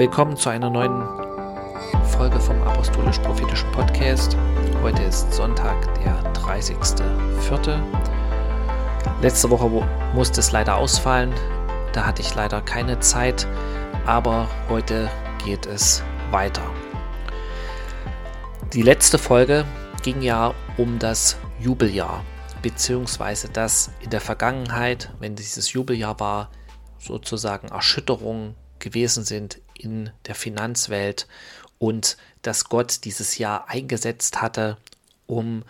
Willkommen zu einer neuen Folge vom Apostolisch-Prophetischen Podcast. Heute ist Sonntag, der 30.04. Letzte Woche musste es leider ausfallen. Da hatte ich leider keine Zeit, aber heute geht es weiter. Die letzte Folge ging ja um das Jubeljahr, beziehungsweise dass in der Vergangenheit, wenn dieses Jubeljahr war, sozusagen Erschütterungen gewesen sind in der Finanzwelt und dass Gott dieses Jahr eingesetzt hatte, um,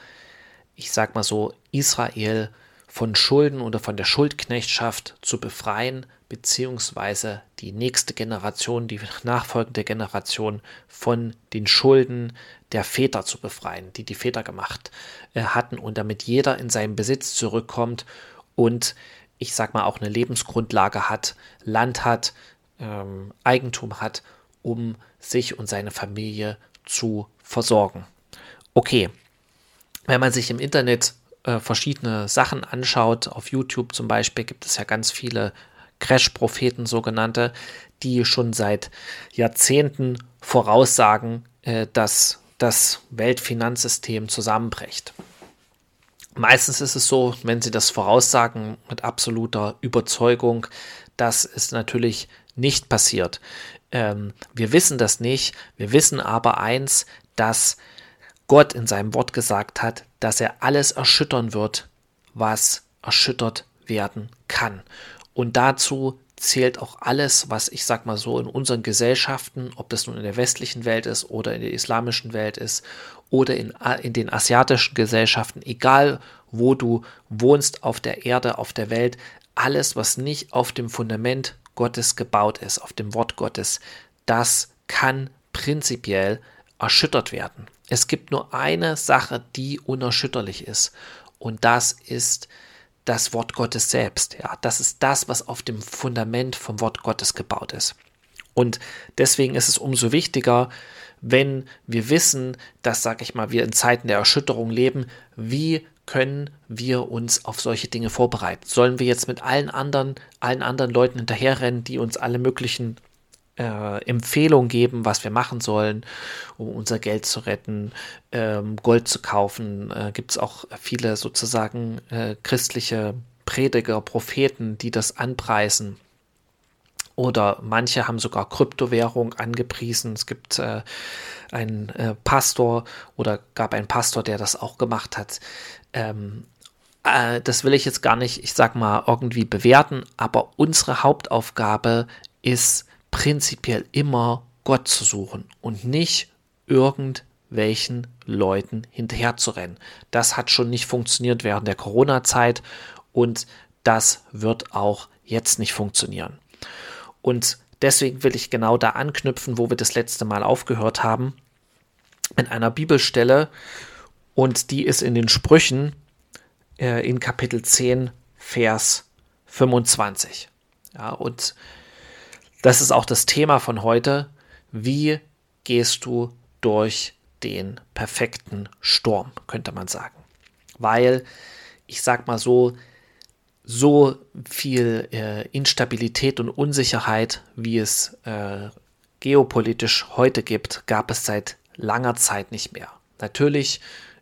ich sag mal so, Israel von Schulden oder von der Schuldknechtschaft zu befreien, beziehungsweise die nächste Generation, die nachfolgende Generation von den Schulden der Väter zu befreien, die die Väter gemacht äh, hatten und damit jeder in seinen Besitz zurückkommt und ich sag mal auch eine Lebensgrundlage hat, Land hat, ähm, Eigentum hat, um sich und seine Familie zu versorgen. Okay, wenn man sich im Internet äh, verschiedene Sachen anschaut, auf YouTube zum Beispiel gibt es ja ganz viele Crash-Propheten sogenannte, die schon seit Jahrzehnten voraussagen, äh, dass das Weltfinanzsystem zusammenbricht. Meistens ist es so, wenn sie das voraussagen mit absoluter Überzeugung, dass es natürlich nicht passiert. Ähm, wir wissen das nicht. Wir wissen aber eins, dass Gott in seinem Wort gesagt hat, dass er alles erschüttern wird, was erschüttert werden kann. Und dazu zählt auch alles, was ich sag mal so in unseren Gesellschaften, ob das nun in der westlichen Welt ist oder in der islamischen Welt ist oder in, in den asiatischen Gesellschaften, egal wo du wohnst auf der Erde, auf der Welt, alles, was nicht auf dem Fundament Gottes gebaut ist, auf dem Wort Gottes, das kann prinzipiell erschüttert werden. Es gibt nur eine Sache, die unerschütterlich ist, und das ist das Wort Gottes selbst. Ja, das ist das, was auf dem Fundament vom Wort Gottes gebaut ist. Und deswegen ist es umso wichtiger, wenn wir wissen, dass, sag ich mal, wir in Zeiten der Erschütterung leben, wie können wir uns auf solche Dinge vorbereiten? Sollen wir jetzt mit allen anderen, allen anderen Leuten hinterherrennen, die uns alle möglichen äh, Empfehlungen geben, was wir machen sollen, um unser Geld zu retten, ähm, Gold zu kaufen? Äh, Gibt es auch viele sozusagen äh, christliche Prediger, Propheten, die das anpreisen? Oder manche haben sogar Kryptowährung angepriesen. Es gibt äh, einen äh, Pastor oder gab einen Pastor, der das auch gemacht hat. Ähm, äh, das will ich jetzt gar nicht, ich sag mal, irgendwie bewerten, aber unsere Hauptaufgabe ist prinzipiell immer Gott zu suchen und nicht irgendwelchen Leuten hinterherzurennen. Das hat schon nicht funktioniert während der Corona-Zeit und das wird auch jetzt nicht funktionieren. Und deswegen will ich genau da anknüpfen, wo wir das letzte Mal aufgehört haben, in einer Bibelstelle und die ist in den Sprüchen äh, in Kapitel 10, Vers 25. Ja, und das ist auch das Thema von heute. Wie gehst du durch den perfekten Sturm, könnte man sagen. Weil, ich sag mal so, so viel äh, Instabilität und Unsicherheit, wie es äh, geopolitisch heute gibt, gab es seit langer Zeit nicht mehr. Natürlich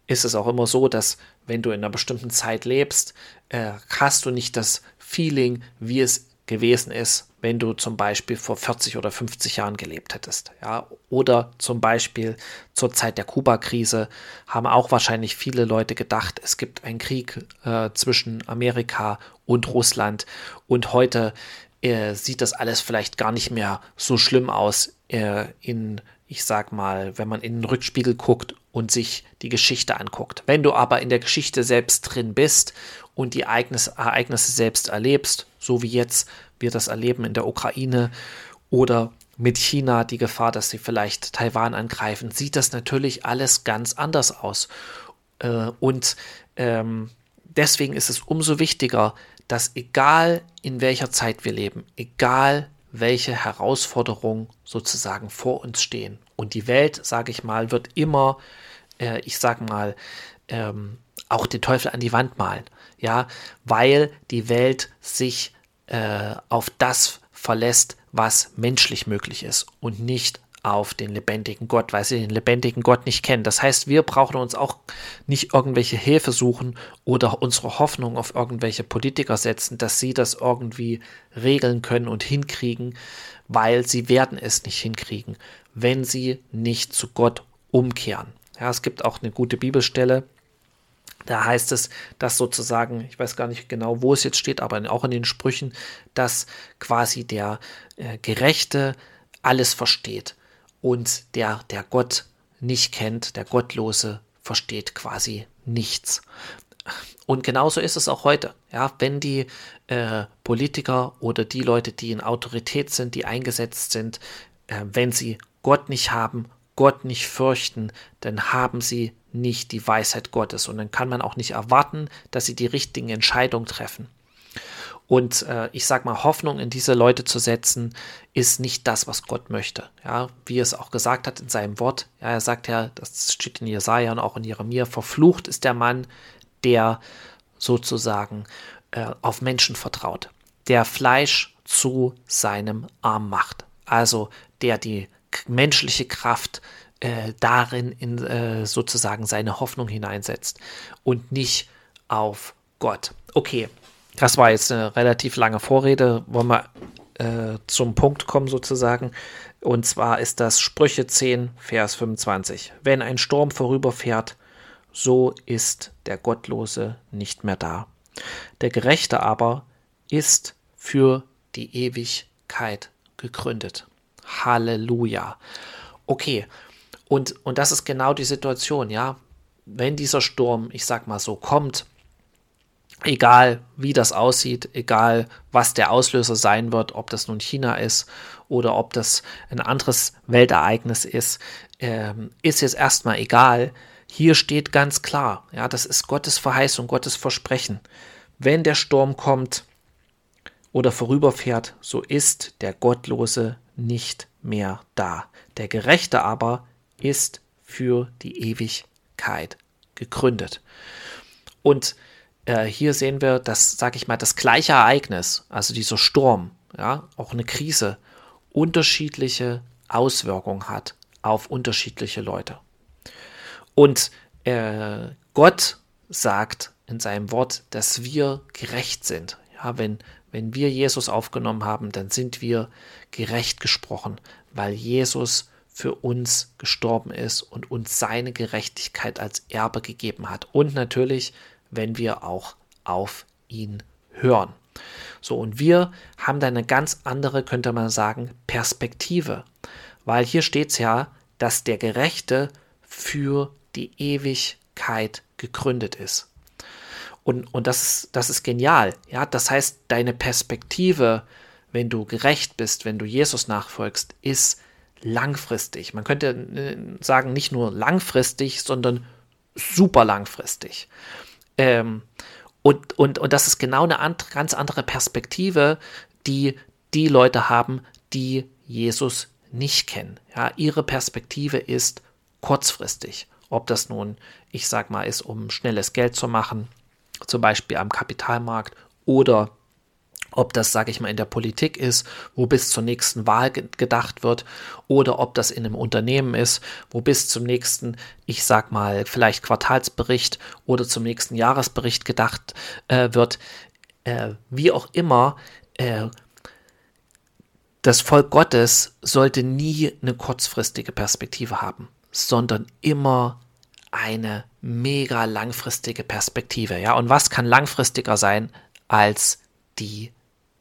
ist es auch immer so, dass wenn du in einer bestimmten Zeit lebst, äh, hast du nicht das Feeling, wie es gewesen ist, wenn du zum Beispiel vor 40 oder 50 Jahren gelebt hättest. Ja? Oder zum Beispiel zur Zeit der Kuba-Krise haben auch wahrscheinlich viele Leute gedacht, es gibt einen Krieg äh, zwischen Amerika und Russland und heute äh, sieht das alles vielleicht gar nicht mehr so schlimm aus äh, in, ich sag mal, wenn man in den Rückspiegel guckt und sich die Geschichte anguckt. Wenn du aber in der Geschichte selbst drin bist und die Ereignisse, Ereignisse selbst erlebst, so wie jetzt wir das erleben in der Ukraine oder mit China die Gefahr, dass sie vielleicht Taiwan angreifen, sieht das natürlich alles ganz anders aus. Äh, und ähm, deswegen ist es umso wichtiger, dass egal in welcher Zeit wir leben, egal welche Herausforderungen sozusagen vor uns stehen. Und die Welt, sage ich mal, wird immer, äh, ich sage mal, ähm, auch den Teufel an die Wand malen. Ja, weil die Welt sich äh, auf das verlässt, was menschlich möglich ist und nicht auf den lebendigen Gott, weil sie den lebendigen Gott nicht kennen. Das heißt, wir brauchen uns auch nicht irgendwelche Hilfe suchen oder unsere Hoffnung auf irgendwelche Politiker setzen, dass sie das irgendwie regeln können und hinkriegen, weil sie werden es nicht hinkriegen, wenn sie nicht zu Gott umkehren. Ja, es gibt auch eine gute Bibelstelle, da heißt es, dass sozusagen, ich weiß gar nicht genau, wo es jetzt steht, aber auch in den Sprüchen, dass quasi der äh, Gerechte alles versteht und der, der Gott nicht kennt, der Gottlose versteht quasi nichts. Und genauso ist es auch heute. Ja, wenn die äh, Politiker oder die Leute, die in Autorität sind, die eingesetzt sind, äh, wenn sie Gott nicht haben, Gott nicht fürchten, dann haben sie nicht die Weisheit Gottes. Und dann kann man auch nicht erwarten, dass sie die richtigen Entscheidungen treffen. Und äh, ich sage mal, Hoffnung in diese Leute zu setzen, ist nicht das, was Gott möchte. Ja, wie es auch gesagt hat in seinem Wort. Ja, er sagt ja, das steht in Jesaja und auch in Jeremia, verflucht ist der Mann, der sozusagen äh, auf Menschen vertraut, der Fleisch zu seinem Arm macht. Also der die menschliche Kraft äh, darin in äh, sozusagen seine Hoffnung hineinsetzt und nicht auf Gott. Okay, das war jetzt eine relativ lange Vorrede. Wollen wir äh, zum Punkt kommen sozusagen. Und zwar ist das Sprüche 10, Vers 25. Wenn ein Sturm vorüberfährt, so ist der Gottlose nicht mehr da. Der Gerechte aber ist für die Ewigkeit gegründet. Halleluja. Okay, und, und das ist genau die Situation, ja. Wenn dieser Sturm, ich sag mal so, kommt, egal wie das aussieht, egal was der Auslöser sein wird, ob das nun China ist oder ob das ein anderes Weltereignis ist, ähm, ist jetzt erstmal egal. Hier steht ganz klar, ja, das ist Gottes Verheißung, Gottes Versprechen. Wenn der Sturm kommt oder vorüberfährt, so ist der Gottlose nicht mehr da. Der Gerechte aber ist für die Ewigkeit gegründet. Und äh, hier sehen wir, dass, sage ich mal, das gleiche Ereignis, also dieser Sturm, ja, auch eine Krise, unterschiedliche Auswirkungen hat auf unterschiedliche Leute. Und äh, Gott sagt in seinem Wort, dass wir gerecht sind. Ja, wenn, wenn wir Jesus aufgenommen haben, dann sind wir gerecht gesprochen, weil Jesus für uns gestorben ist und uns seine Gerechtigkeit als Erbe gegeben hat. Und natürlich, wenn wir auch auf ihn hören. So, und wir haben da eine ganz andere, könnte man sagen, Perspektive. Weil hier steht es ja, dass der Gerechte für die Ewigkeit gegründet ist. Und, und das, ist, das ist genial. Ja, das heißt, deine Perspektive, wenn du gerecht bist, wenn du Jesus nachfolgst, ist langfristig. Man könnte äh, sagen, nicht nur langfristig, sondern super langfristig. Ähm, und, und, und das ist genau eine and ganz andere Perspektive, die die Leute haben, die Jesus nicht kennen. Ja, ihre Perspektive ist kurzfristig. Ob das nun, ich sag mal, ist, um schnelles Geld zu machen, zum Beispiel am Kapitalmarkt oder ob das, sage ich mal, in der Politik ist, wo bis zur nächsten Wahl gedacht wird, oder ob das in einem Unternehmen ist, wo bis zum nächsten, ich sag mal, vielleicht Quartalsbericht oder zum nächsten Jahresbericht gedacht äh, wird. Äh, wie auch immer, äh, das Volk Gottes sollte nie eine kurzfristige Perspektive haben, sondern immer eine mega langfristige Perspektive. Ja, und was kann langfristiger sein als die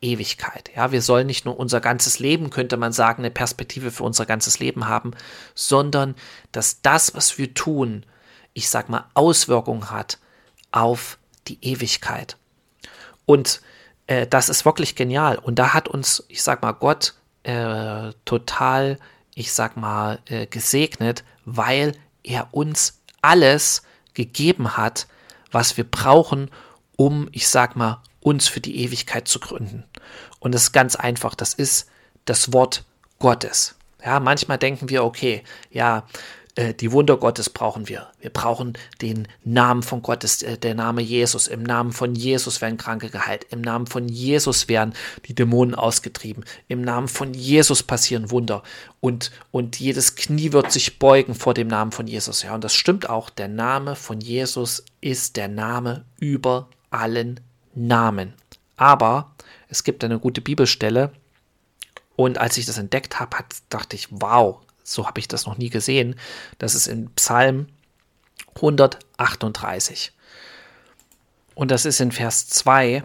Ewigkeit. Ja, wir sollen nicht nur unser ganzes Leben, könnte man sagen, eine Perspektive für unser ganzes Leben haben, sondern dass das, was wir tun, ich sag mal, Auswirkungen hat auf die Ewigkeit. Und äh, das ist wirklich genial. Und da hat uns, ich sag mal, Gott äh, total, ich sag mal, äh, gesegnet, weil er uns alles gegeben hat, was wir brauchen, um, ich sag mal, uns für die Ewigkeit zu gründen. Und es ist ganz einfach, das ist das Wort Gottes. Ja, manchmal denken wir, okay, ja, äh, die Wunder Gottes brauchen wir. Wir brauchen den Namen von Gottes, äh, der Name Jesus. Im Namen von Jesus werden Kranke geheilt. Im Namen von Jesus werden die Dämonen ausgetrieben. Im Namen von Jesus passieren Wunder. Und, und jedes Knie wird sich beugen vor dem Namen von Jesus. Ja, und das stimmt auch. Der Name von Jesus ist der Name über allen Namen. Aber es gibt eine gute Bibelstelle. Und als ich das entdeckt habe, dachte ich, wow, so habe ich das noch nie gesehen. Das ist in Psalm 138. Und das ist in Vers 2.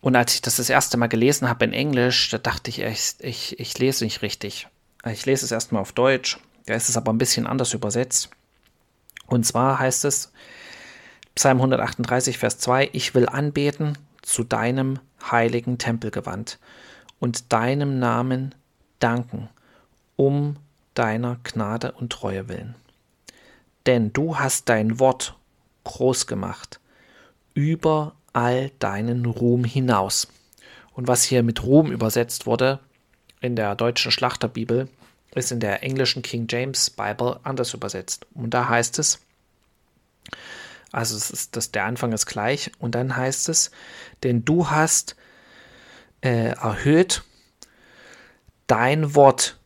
Und als ich das das erste Mal gelesen habe in Englisch, da dachte ich, ich, ich, ich lese nicht richtig. Ich lese es erstmal auf Deutsch. Da ist es aber ein bisschen anders übersetzt. Und zwar heißt es, Psalm 138, Vers 2, ich will anbeten zu deinem heiligen Tempelgewand und deinem Namen danken, um deiner Gnade und Treue willen. Denn du hast dein Wort groß gemacht, über all deinen Ruhm hinaus. Und was hier mit Ruhm übersetzt wurde in der deutschen Schlachterbibel, ist in der englischen King James Bible anders übersetzt. Und da heißt es, also es ist, das, der Anfang ist gleich, und dann heißt es, denn du hast äh, erhöht dein Wort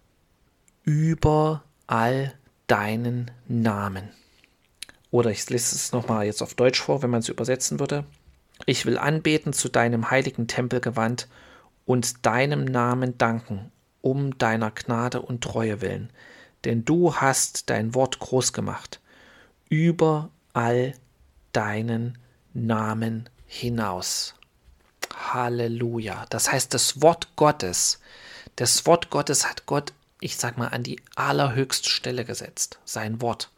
über all deinen Namen. Oder ich lese es nochmal jetzt auf Deutsch vor, wenn man es übersetzen würde. Ich will anbeten zu deinem heiligen Tempel gewandt und deinem Namen danken, um deiner Gnade und Treue willen. Denn du hast dein Wort groß gemacht, über all deinen Namen hinaus. Halleluja. Das heißt, das Wort Gottes, das Wort Gottes hat Gott ich sag mal, an die allerhöchste Stelle gesetzt. Sein Wort.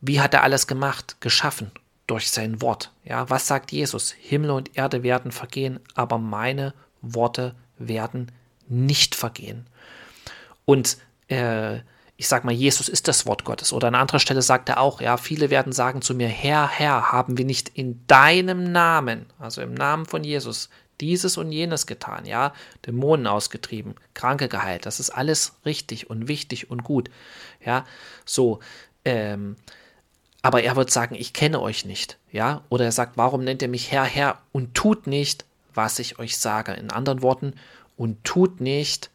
Wie hat er alles gemacht? Geschaffen. Durch sein Wort. Ja, was sagt Jesus? Himmel und Erde werden vergehen, aber meine Worte werden nicht vergehen. Und äh, ich sag mal, Jesus ist das Wort Gottes. Oder an anderer Stelle sagt er auch, ja, viele werden sagen zu mir, Herr, Herr, haben wir nicht in deinem Namen, also im Namen von Jesus, dieses und jenes getan, ja, Dämonen ausgetrieben, Kranke geheilt, das ist alles richtig und wichtig und gut, ja, so, ähm, aber er wird sagen, ich kenne euch nicht, ja, oder er sagt, warum nennt ihr mich Herr, Herr und tut nicht, was ich euch sage, in anderen Worten, und tut nicht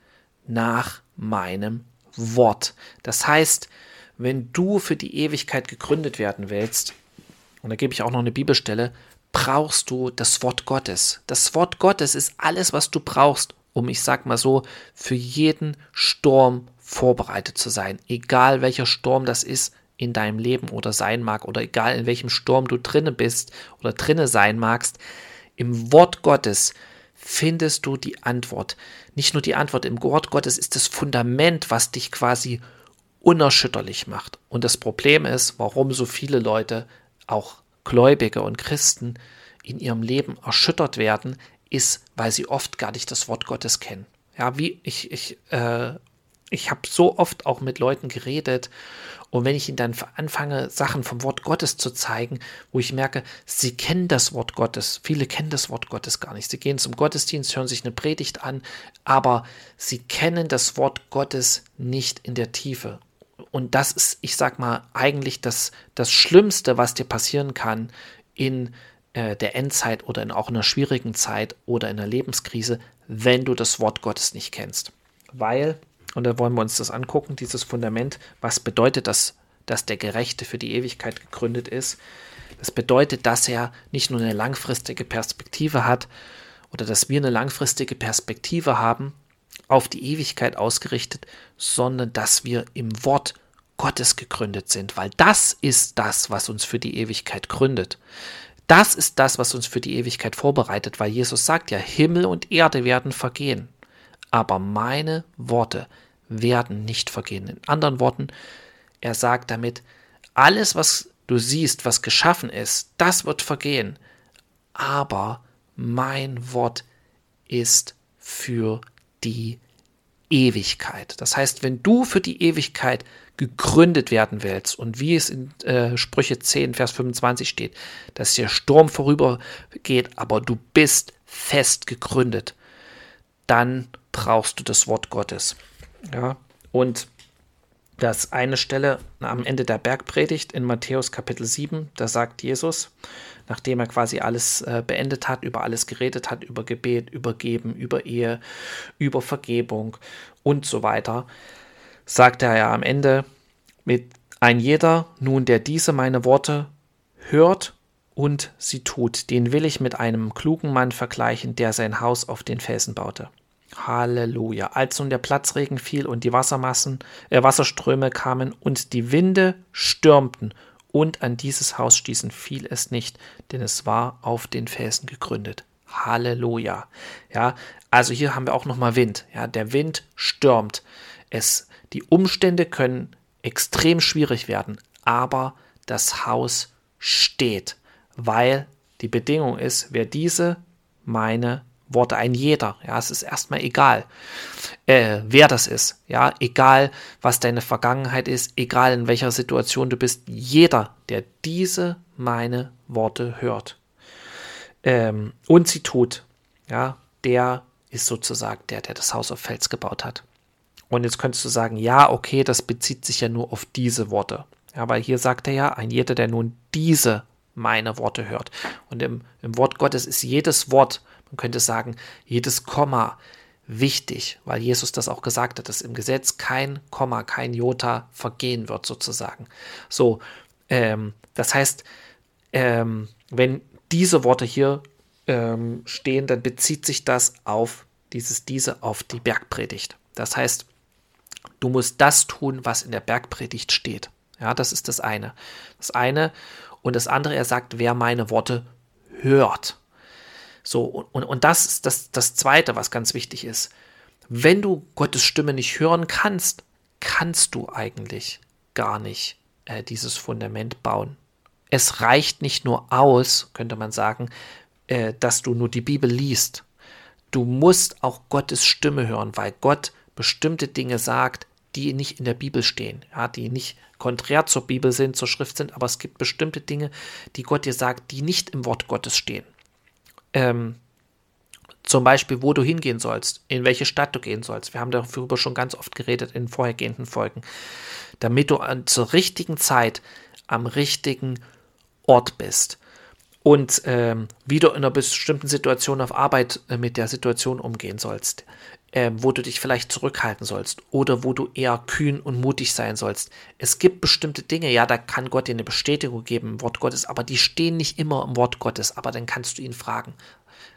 nach meinem Wort. Das heißt, wenn du für die Ewigkeit gegründet werden willst, und da gebe ich auch noch eine Bibelstelle, brauchst du das Wort Gottes. Das Wort Gottes ist alles, was du brauchst, um, ich sag mal so, für jeden Sturm vorbereitet zu sein. Egal welcher Sturm das ist in deinem Leben oder sein mag oder egal in welchem Sturm du drinne bist oder drinne sein magst, im Wort Gottes findest du die Antwort. Nicht nur die Antwort, im Wort Gottes ist das Fundament, was dich quasi unerschütterlich macht. Und das Problem ist, warum so viele Leute auch Gläubige und Christen in ihrem Leben erschüttert werden, ist, weil sie oft gar nicht das Wort Gottes kennen. Ja, wie ich, ich, äh, ich habe so oft auch mit Leuten geredet und wenn ich ihnen dann anfange, Sachen vom Wort Gottes zu zeigen, wo ich merke, sie kennen das Wort Gottes, viele kennen das Wort Gottes gar nicht. Sie gehen zum Gottesdienst, hören sich eine Predigt an, aber sie kennen das Wort Gottes nicht in der Tiefe und das ist, ich sag mal, eigentlich das, das Schlimmste, was dir passieren kann in äh, der Endzeit oder in auch einer schwierigen Zeit oder in einer Lebenskrise, wenn du das Wort Gottes nicht kennst. Weil, und da wollen wir uns das angucken, dieses Fundament, was bedeutet das, dass der Gerechte für die Ewigkeit gegründet ist? Das bedeutet, dass er nicht nur eine langfristige Perspektive hat oder dass wir eine langfristige Perspektive haben, auf die Ewigkeit ausgerichtet, sondern dass wir im Wort Gottes gegründet sind, weil das ist das, was uns für die Ewigkeit gründet. Das ist das, was uns für die Ewigkeit vorbereitet, weil Jesus sagt ja, Himmel und Erde werden vergehen, aber meine Worte werden nicht vergehen. In anderen Worten, er sagt damit, alles, was du siehst, was geschaffen ist, das wird vergehen, aber mein Wort ist für die Ewigkeit. Das heißt, wenn du für die Ewigkeit gegründet werden willst und wie es in äh, Sprüche 10, Vers 25 steht, dass der Sturm vorübergeht, aber du bist fest gegründet, dann brauchst du das Wort Gottes. Ja, und Das eine Stelle am Ende der Bergpredigt in Matthäus Kapitel 7, da sagt Jesus, nachdem er quasi alles äh, beendet hat, über alles geredet hat, über Gebet, über Geben, über Ehe, über Vergebung und so weiter, sagt er ja am Ende, mit ein jeder nun, der diese meine Worte hört und sie tut, den will ich mit einem klugen Mann vergleichen, der sein Haus auf den Felsen baute. Halleluja. Als nun der Platzregen fiel und die Wassermassen, äh, Wasserströme kamen und die Winde stürmten und an dieses Haus stießen, fiel es nicht, denn es war auf den Felsen gegründet. Halleluja. Ja, also hier haben wir auch nochmal Wind. Ja, der Wind stürmt. Es, die Umstände können extrem schwierig werden, aber das Haus steht, weil die Bedingung ist, wer diese meine Worte, ein jeder, ja, es ist erstmal egal, äh, wer das ist, ja, egal, was deine Vergangenheit ist, egal in welcher Situation du bist, jeder, der diese meine Worte hört ähm, und sie tut, ja, der ist sozusagen der, der das Haus auf Fels gebaut hat. Und jetzt könntest du sagen, ja, okay, das bezieht sich ja nur auf diese Worte. Ja, weil hier sagt er ja, ein jeder, der nun diese meine Worte hört. Und im, im Wort Gottes ist jedes Wort, man könnte sagen, jedes Komma wichtig, weil Jesus das auch gesagt hat, dass im Gesetz kein Komma, kein Jota vergehen wird, sozusagen. So, ähm, das heißt, ähm, wenn diese Worte hier ähm, stehen, dann bezieht sich das auf dieses diese auf die Bergpredigt. Das heißt, du musst das tun, was in der Bergpredigt steht. Ja, das ist das eine. Das eine und das andere, er sagt, wer meine Worte hört. So, und, und das ist das, das Zweite, was ganz wichtig ist. Wenn du Gottes Stimme nicht hören kannst, kannst du eigentlich gar nicht äh, dieses Fundament bauen. Es reicht nicht nur aus, könnte man sagen, äh, dass du nur die Bibel liest. Du musst auch Gottes Stimme hören, weil Gott bestimmte Dinge sagt, die nicht in der Bibel stehen, ja, die nicht konträr zur Bibel sind, zur Schrift sind, aber es gibt bestimmte Dinge, die Gott dir sagt, die nicht im Wort Gottes stehen. Ähm, zum Beispiel, wo du hingehen sollst, in welche Stadt du gehen sollst. Wir haben darüber schon ganz oft geredet in vorhergehenden Folgen. Damit du an, zur richtigen Zeit am richtigen Ort bist. Und ähm, wie du in einer bestimmten Situation auf Arbeit äh, mit der Situation umgehen sollst äh, wo du dich vielleicht zurückhalten sollst oder wo du eher kühn und mutig sein sollst. Es gibt bestimmte Dinge, ja, da kann Gott dir eine Bestätigung geben im Wort Gottes, aber die stehen nicht immer im Wort Gottes, aber dann kannst du ihn fragen.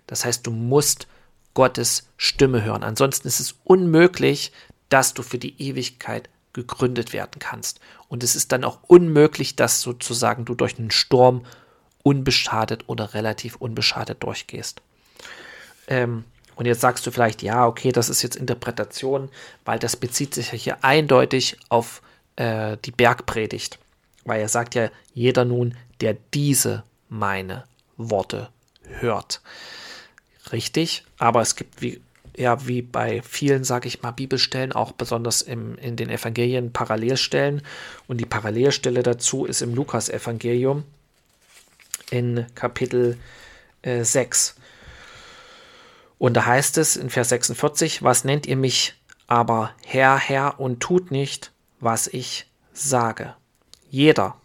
Das heißt, du musst Gottes Stimme hören. Ansonsten ist es unmöglich, dass du für die Ewigkeit gegründet werden kannst. Und es ist dann auch unmöglich, dass sozusagen du durch einen Sturm unbeschadet oder relativ unbeschadet durchgehst. Ähm, und jetzt sagst du vielleicht, ja, okay, das ist jetzt Interpretation, weil das bezieht sich ja hier eindeutig auf äh, die Bergpredigt. Weil er sagt ja, jeder nun, der diese meine Worte hört. Richtig, aber es gibt wie, ja, wie bei vielen, sage ich mal, Bibelstellen, auch besonders im, in den Evangelien Parallelstellen. Und die Parallelstelle dazu ist im Lukas-Evangelium in Kapitel äh, 6. Und da heißt es in Vers 46, was nennt ihr mich aber Herr, Herr und tut nicht, was ich sage. Jeder,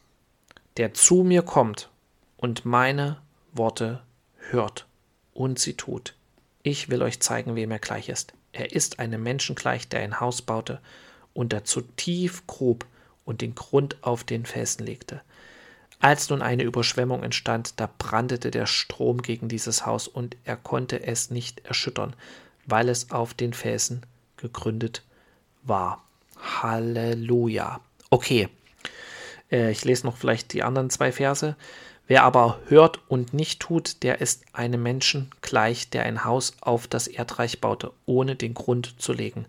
der zu mir kommt und meine Worte hört und sie tut, ich will euch zeigen, wem er gleich ist. Er ist einem Menschen gleich, der ein Haus baute und dazu tief grub und den Grund auf den Felsen legte. Als nun eine Überschwemmung entstand, da brandete der Strom gegen dieses Haus und er konnte es nicht erschüttern, weil es auf den Felsen gegründet war. Halleluja. Okay, äh, ich lese noch vielleicht die anderen zwei Verse. Wer aber hört und nicht tut, der ist einem Menschen gleich, der ein Haus auf das Erdreich baute, ohne den Grund zu legen.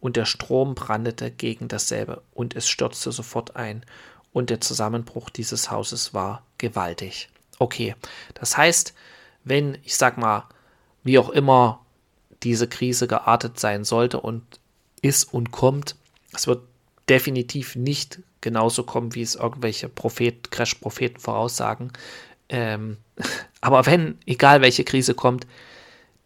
Und der Strom brandete gegen dasselbe, und es stürzte sofort ein und der Zusammenbruch dieses Hauses war gewaltig. Okay, das heißt, wenn, ich sag mal, wie auch immer diese Krise geartet sein sollte und ist und kommt, es wird definitiv nicht genauso kommen, wie es irgendwelche Prophet, Crash-Propheten voraussagen. Ähm, aber wenn, egal welche Krise kommt,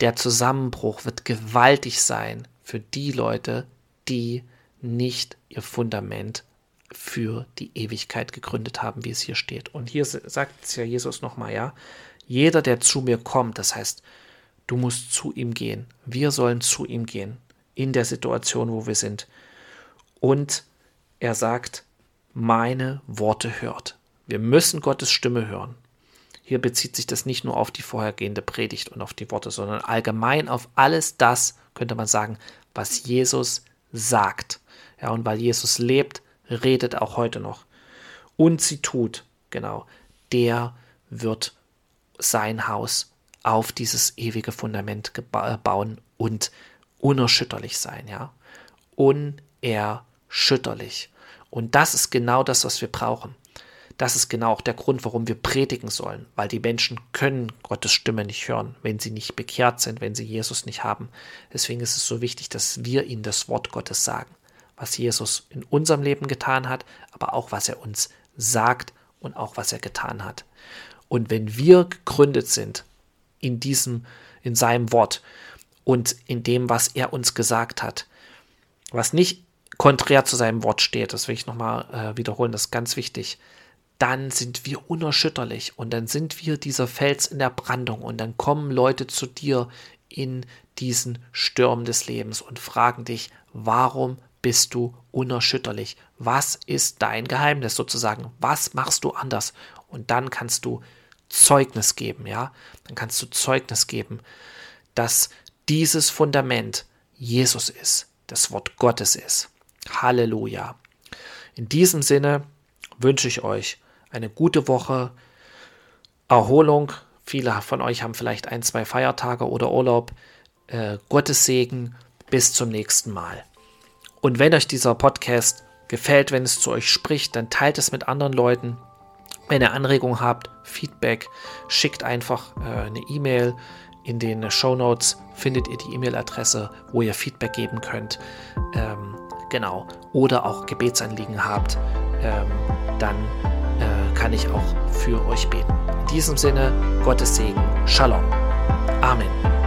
der Zusammenbruch wird gewaltig sein für die Leute, die nicht ihr Fundament für die Ewigkeit gegründet haben, wie es hier steht. Und hier sagt es ja Jesus nochmal, ja, jeder, der zu mir kommt, das heißt, du musst zu ihm gehen. Wir sollen zu ihm gehen in der Situation, wo wir sind. Und er sagt, meine Worte hört. Wir müssen Gottes Stimme hören. Hier bezieht sich das nicht nur auf die vorhergehende Predigt und auf die Worte, sondern allgemein auf alles das, könnte man sagen, was Jesus sagt. Ja, und weil Jesus lebt, redet auch heute noch. Und sie tut, genau, der wird sein Haus auf dieses ewige Fundament äh, bauen und unerschütterlich sein, ja. Unerschütterlich. Und das ist genau das, was wir brauchen. Das ist genau auch der Grund, warum wir predigen sollen, weil die Menschen können Gottes Stimme nicht hören, wenn sie nicht bekehrt sind, wenn sie Jesus nicht haben. Deswegen ist es so wichtig, dass wir ihnen das Wort Gottes sagen, was Jesus in unserem Leben getan hat, aber auch was er uns sagt und auch was er getan hat. Und wenn wir gegründet sind in diesem, in seinem Wort und in dem, was er uns gesagt hat, was nicht konträr zu seinem Wort steht, das will ich nochmal äh, wiederholen, das ist ganz wichtig, dann sind wir unerschütterlich und dann sind wir dieser Fels in der Brandung und dann kommen Leute zu dir in diesen Stürmen des Lebens und fragen dich, warum bist du unerschütterlich? Was ist dein Geheimnis sozusagen? Was machst du anders? Und dann kannst du Zeugnis geben, ja? Dann kannst du Zeugnis geben, dass dieses Fundament Jesus ist, das Wort Gottes ist. Halleluja. In diesem Sinne wünsche ich euch eine gute Woche, Erholung. Viele von euch haben vielleicht ein, zwei Feiertage oder Urlaub. Äh, Gottes Segen. Bis zum nächsten Mal. Und wenn euch dieser Podcast gefällt, wenn es zu euch spricht, dann teilt es mit anderen Leuten. Wenn ihr Anregungen habt, Feedback, schickt einfach äh, eine E-Mail. In den Show Notes findet ihr die E-Mail-Adresse, wo ihr Feedback geben könnt. Ähm, genau. Oder auch Gebetsanliegen habt, ähm, dann äh, kann ich auch für euch beten. In diesem Sinne, Gottes Segen. Shalom. Amen.